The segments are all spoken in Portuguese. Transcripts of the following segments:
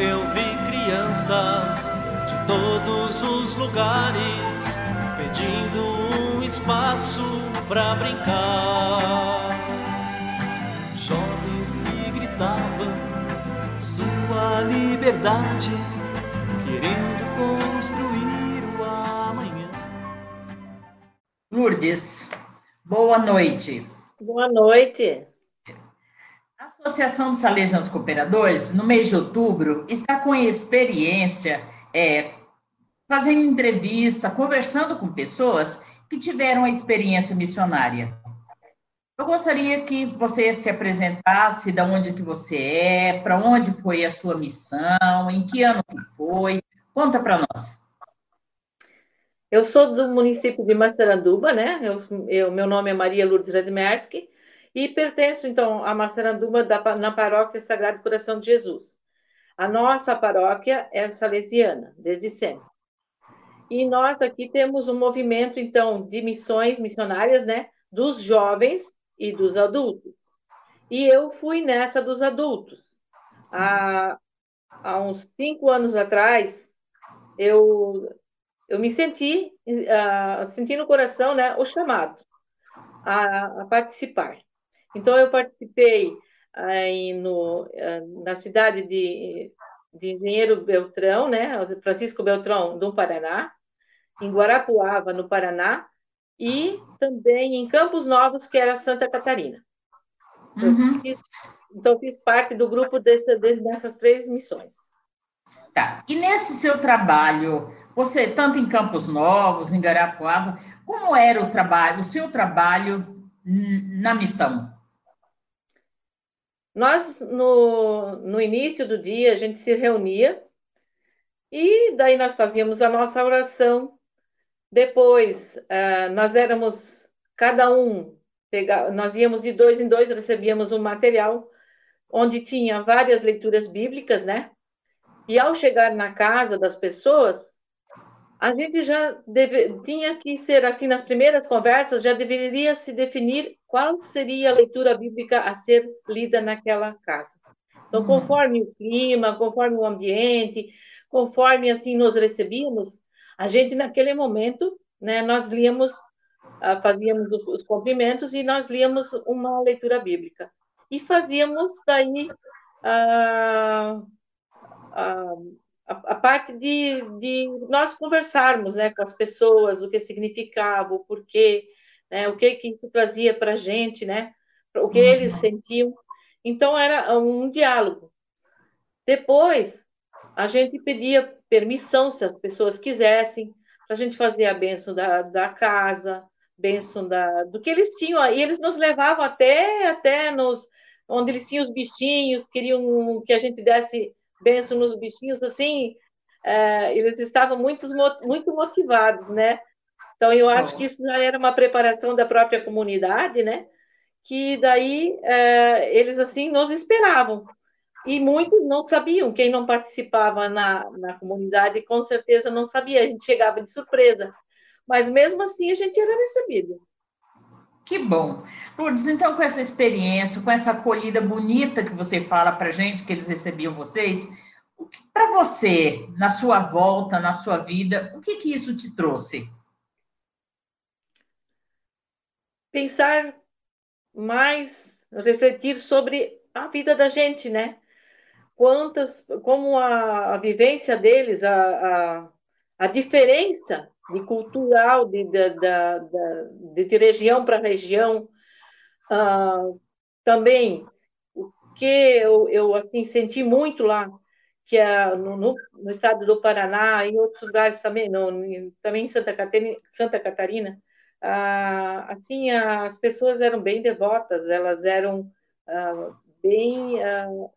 eu vi crianças de todos os lugares pedindo um espaço para brincar. Jovens que gritavam sua liberdade, querendo construir o amanhã. Lourdes, boa noite. Boa noite. A Associação dos Salesianos Cooperadores, no mês de outubro, está com experiência é, fazendo entrevista, conversando com pessoas que tiveram a experiência missionária. Eu gostaria que você se apresentasse, de onde que você é, para onde foi a sua missão, em que ano que foi. Conta para nós. Eu sou do município de Massaranduba, né? Eu, eu, meu nome é Maria Lourdes Radmersky e pertenço, então, a Massaranduba da, na paróquia Sagrado Coração de Jesus. A nossa paróquia é salesiana, desde sempre. E nós aqui temos um movimento, então, de missões missionárias, né, dos jovens e dos adultos. E eu fui nessa dos adultos. Há, há uns cinco anos atrás, eu, eu me senti, uh, senti no coração, né, o chamado a, a participar. Então, eu participei aí no, uh, na cidade de, de Engenheiro Beltrão, né, Francisco Beltrão, do Paraná, em Guarapuava, no Paraná, e também em Campos Novos, que era Santa Catarina. Uhum. Fiz, então, fiz parte do grupo desse, dessas três missões. Tá. E nesse seu trabalho, você, tanto em Campos Novos, em Guarapuava, como era o trabalho, o seu trabalho na missão? Nós, no, no início do dia, a gente se reunia e daí nós fazíamos a nossa oração depois, uh, nós éramos, cada um, pega, nós íamos de dois em dois, recebíamos um material onde tinha várias leituras bíblicas, né? E ao chegar na casa das pessoas, a gente já deve, tinha que ser assim, nas primeiras conversas, já deveria se definir qual seria a leitura bíblica a ser lida naquela casa. Então, uhum. conforme o clima, conforme o ambiente, conforme assim nos recebíamos, a gente, naquele momento, né, nós líamos, uh, fazíamos os cumprimentos e nós líamos uma leitura bíblica. E fazíamos daí uh, uh, a, a, parte de, de nós conversarmos né, com as pessoas, o que significava, o porquê, né, o que, que isso trazia para a gente, né, o que eles uhum. sentiam. Então, era um diálogo. Depois, a gente pedia permissão, se as pessoas quisessem, para a gente fazer a benção da, da casa, benção da, do que eles tinham. E eles nos levavam até, até nos, onde eles tinham os bichinhos, queriam que a gente desse benção nos bichinhos, assim, é, eles estavam muito, muito motivados, né? Então, eu acho que isso já era uma preparação da própria comunidade, né? Que daí é, eles, assim, nos esperavam e muitos não sabiam, quem não participava na, na comunidade com certeza não sabia, a gente chegava de surpresa, mas mesmo assim a gente era recebido. Que bom. Lourdes, então com essa experiência, com essa acolhida bonita que você fala para gente, que eles recebiam vocês, para você, na sua volta, na sua vida, o que, que isso te trouxe? Pensar mais, refletir sobre a vida da gente, né? quantas, como a, a vivência deles, a, a, a, diferença de cultural de, de, de, de região para região, uh, também o que eu, eu assim senti muito lá, que é no, no, no, estado do Paraná e outros lugares também, no, também em Santa Catarina, Santa Catarina uh, assim, as pessoas eram bem devotas, elas eram uh, bem uh,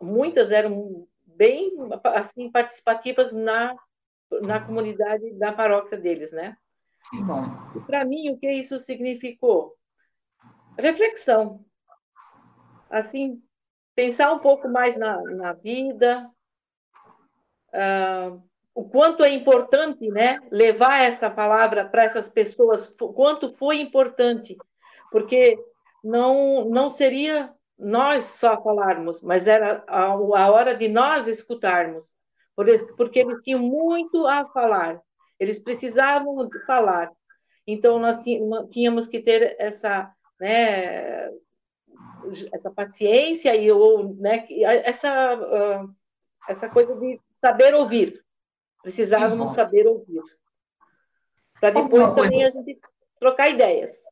muitas eram bem assim participativas na na comunidade da paróquia deles, né? Para mim o que isso significou? Reflexão. Assim, pensar um pouco mais na, na vida, uh, o quanto é importante, né, levar essa palavra para essas pessoas, quanto foi importante, porque não não seria nós só falarmos, mas era a, a hora de nós escutarmos, porque eles tinham muito a falar, eles precisavam falar. Então, nós tínhamos que ter essa, né, essa paciência e ou, né, essa, uh, essa coisa de saber ouvir. Precisávamos saber ouvir. Para depois também a gente trocar ideias.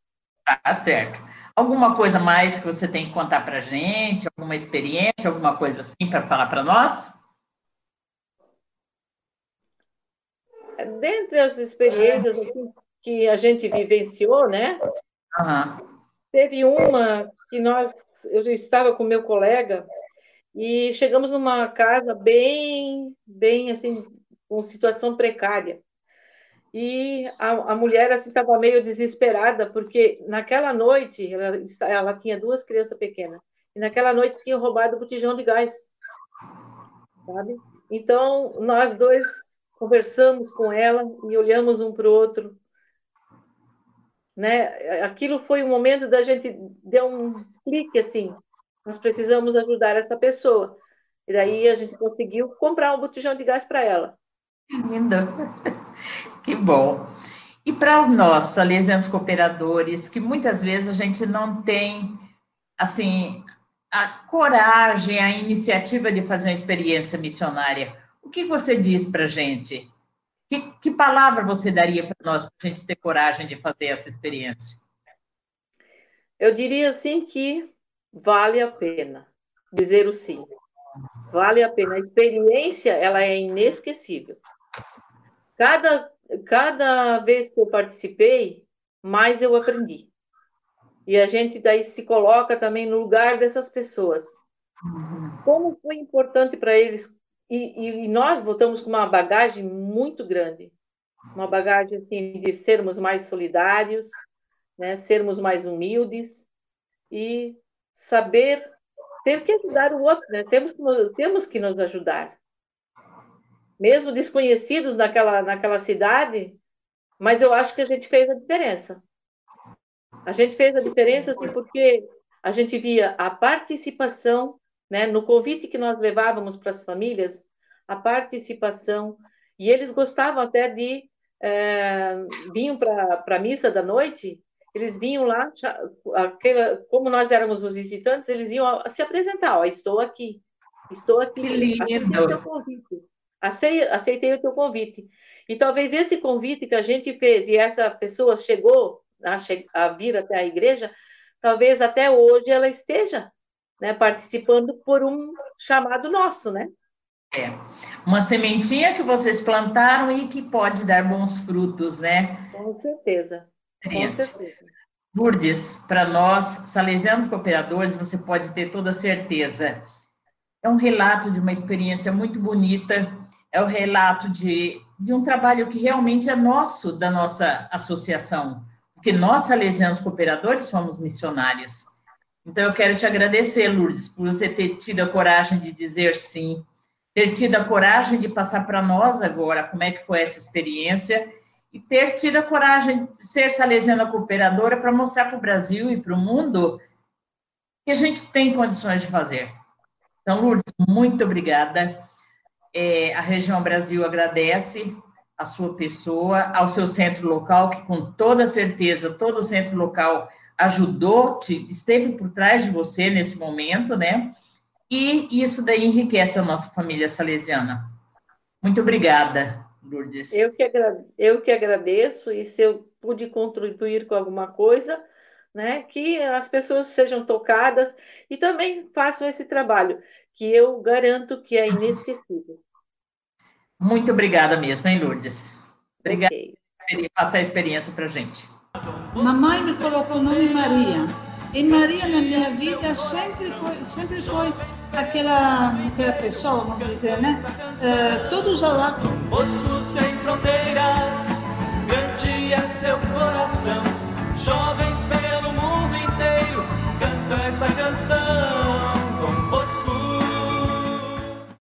Tá certo. Alguma coisa mais que você tem que contar para a gente? Alguma experiência, alguma coisa assim para falar para nós? Dentre as experiências assim, que a gente vivenciou, né? Uhum. Teve uma que nós, eu estava com meu colega e chegamos numa casa bem, bem assim, com situação precária. E a, a mulher assim estava meio desesperada porque naquela noite ela, ela tinha duas crianças pequenas e naquela noite tinha roubado o botijão de gás, sabe? Então nós dois conversamos com ela e olhamos um para o outro, né? Aquilo foi um momento da gente deu um clique assim, nós precisamos ajudar essa pessoa. E daí a gente conseguiu comprar um botijão de gás para ela. Linda. Que bom. E para nós, salesianos cooperadores, que muitas vezes a gente não tem, assim, a coragem, a iniciativa de fazer uma experiência missionária, o que você diz para a gente? Que, que palavra você daria para nós, para a gente ter coragem de fazer essa experiência? Eu diria assim que vale a pena dizer o sim. Vale a pena. A experiência, ela é inesquecível. Cada cada vez que eu participei, mais eu aprendi. E a gente daí se coloca também no lugar dessas pessoas. Como foi importante para eles e, e, nós voltamos com uma bagagem muito grande, uma bagagem assim de sermos mais solidários, né, sermos mais humildes e saber ter que ajudar o outro, né? Temos que temos que nos ajudar mesmo desconhecidos naquela, naquela cidade, mas eu acho que a gente fez a diferença. A gente fez a diferença assim, porque a gente via a participação, né, no convite que nós levávamos para as famílias, a participação, e eles gostavam até de é, vinham para a missa da noite, eles vinham lá, aquela, como nós éramos os visitantes, eles iam se apresentar, ó, estou aqui, estou aqui. Que lindo! Aceitei o teu convite. E talvez esse convite que a gente fez e essa pessoa chegou a, che a vir até a igreja, talvez até hoje ela esteja né, participando por um chamado nosso, né? É, uma sementinha que vocês plantaram e que pode dar bons frutos, né? Com certeza. Com certeza. Lourdes, para nós, salesianos cooperadores, você pode ter toda certeza. É um relato de uma experiência muito bonita, é o relato de, de um trabalho que realmente é nosso, da nossa associação, porque nós, salesianos cooperadores, somos missionários. Então, eu quero te agradecer, Lourdes, por você ter tido a coragem de dizer sim, ter tido a coragem de passar para nós agora como é que foi essa experiência e ter tido a coragem de ser salesiana cooperadora para mostrar para o Brasil e para o mundo que a gente tem condições de fazer. Então, Lourdes, muito obrigada. É, a região Brasil agradece a sua pessoa, ao seu centro local, que com toda certeza todo o centro local ajudou, te, esteve por trás de você nesse momento, né? E isso daí enriquece a nossa família salesiana. Muito obrigada, Lourdes. Eu que, eu que agradeço, e se eu pude contribuir com alguma coisa, né, que as pessoas sejam tocadas e também façam esse trabalho, que eu garanto que é inesquecível. Muito obrigada mesmo, hein, Lourdes? Obrigada okay. por passar a experiência para gente. Mamãe me colocou o nome Maria. E Maria na minha vida sempre foi, sempre foi aquela, aquela pessoa, vamos dizer, né? Uh, todos ao lado.